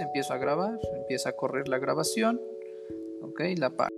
empiezo a grabar, empieza a correr la grabación, ok, la paro.